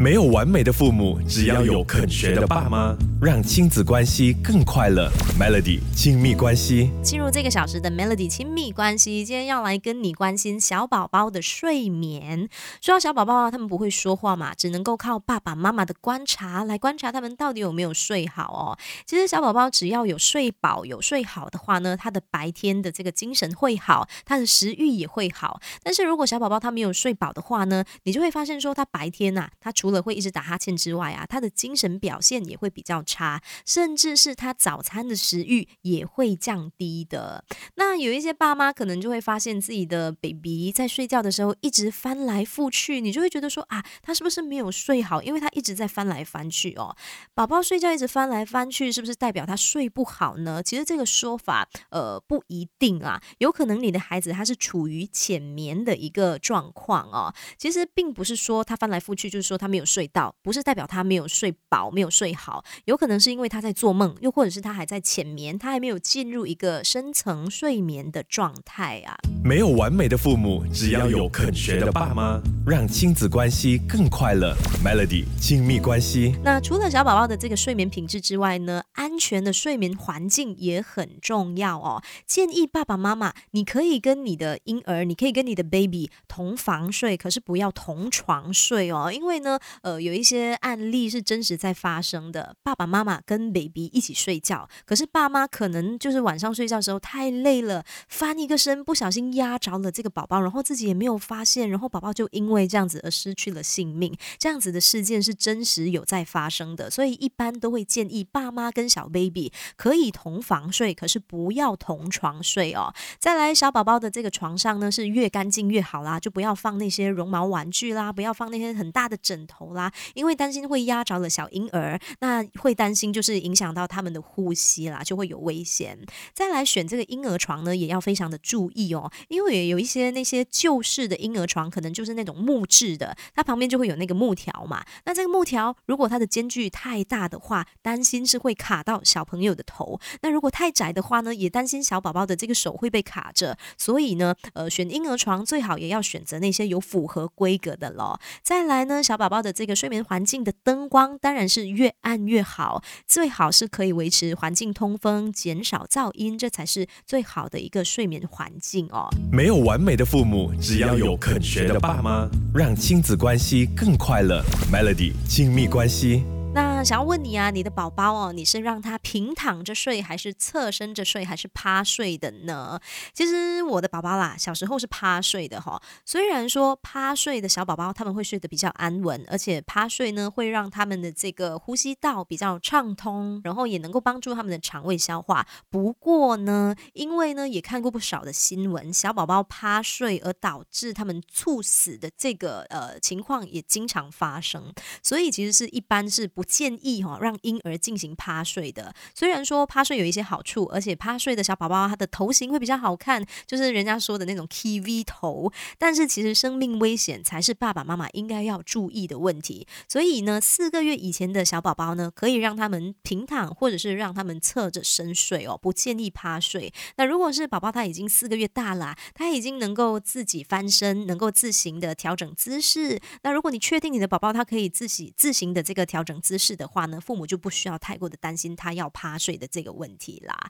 没有完美的父母，只要有肯学的爸妈，让亲子关系更快乐。Melody 亲密关系进入这个小时的 Melody 亲密关系，今天要来跟你关心小宝宝的睡眠。说到小宝宝啊，他们不会说话嘛，只能够靠爸爸妈妈的观察来观察他们到底有没有睡好哦。其实小宝宝只要有睡饱、有睡好的话呢，他的白天的这个精神会好，他的食欲也会好。但是如果小宝宝他没有睡饱的话呢，你就会发现说他白天呐，他除除了会一直打哈欠之外啊，他的精神表现也会比较差，甚至是他早餐的食欲也会降低的。那有一些爸妈可能就会发现自己的 baby 在睡觉的时候一直翻来覆去，你就会觉得说啊，他是不是没有睡好？因为他一直在翻来翻去哦。宝宝睡觉一直翻来翻去，是不是代表他睡不好呢？其实这个说法呃不一定啊，有可能你的孩子他是处于浅眠的一个状况哦。其实并不是说他翻来覆去，就是说他没有。有睡到，不是代表他没有睡饱、没有睡好，有可能是因为他在做梦，又或者是他还在浅眠，他还没有进入一个深层睡眠的状态啊。没有完美的父母，只要有肯学的爸妈，让亲子关系更快乐。Melody 亲密关系。那除了小宝宝的这个睡眠品质之外呢，安全的睡眠环境也很重要哦。建议爸爸妈妈，你可以跟你的婴儿，你可以跟你的 baby 同房睡，可是不要同床睡哦，因为呢。呃，有一些案例是真实在发生的，爸爸妈妈跟 baby 一起睡觉，可是爸妈可能就是晚上睡觉的时候太累了，翻一个身不小心压着了这个宝宝，然后自己也没有发现，然后宝宝就因为为这样子而失去了性命。这样子的事件是真实有在发生的，所以一般都会建议爸妈跟小 baby 可以同房睡，可是不要同床睡哦。再来，小宝宝的这个床上呢是越干净越好啦，就不要放那些绒毛玩具啦，不要放那些很大的枕。头啦，因为担心会压着了小婴儿，那会担心就是影响到他们的呼吸啦，就会有危险。再来选这个婴儿床呢，也要非常的注意哦，因为有一些那些旧式的婴儿床，可能就是那种木质的，它旁边就会有那个木条嘛。那这个木条如果它的间距太大的话，担心是会卡到小朋友的头；那如果太窄的话呢，也担心小宝宝的这个手会被卡着。所以呢，呃，选婴儿床最好也要选择那些有符合规格的咯。再来呢，小宝宝的。这个睡眠环境的灯光当然是越暗越好，最好是可以维持环境通风，减少噪音，这才是最好的一个睡眠环境哦。没有完美的父母，只要有肯学的爸妈，让亲子关系更快乐。Melody 亲密关系。想要问你啊，你的宝宝哦，你是让他平躺着睡，还是侧身着睡，还是趴睡的呢？其实我的宝宝啦，小时候是趴睡的哈。虽然说趴睡的小宝宝他们会睡得比较安稳，而且趴睡呢会让他们的这个呼吸道比较畅通，然后也能够帮助他们的肠胃消化。不过呢，因为呢也看过不少的新闻，小宝宝趴睡而导致他们猝死的这个呃情况也经常发生，所以其实是一般是。不建建议哈让婴儿进行趴睡的。虽然说趴睡有一些好处，而且趴睡的小宝宝他的头型会比较好看，就是人家说的那种 TV 头。但是其实生命危险才是爸爸妈妈应该要注意的问题。所以呢，四个月以前的小宝宝呢，可以让他们平躺，或者是让他们侧着身睡哦，不建议趴睡。那如果是宝宝他已经四个月大了，他已经能够自己翻身，能够自行的调整姿势。那如果你确定你的宝宝他可以自己自行的这个调整。姿势的话呢，父母就不需要太过的担心他要趴睡的这个问题啦。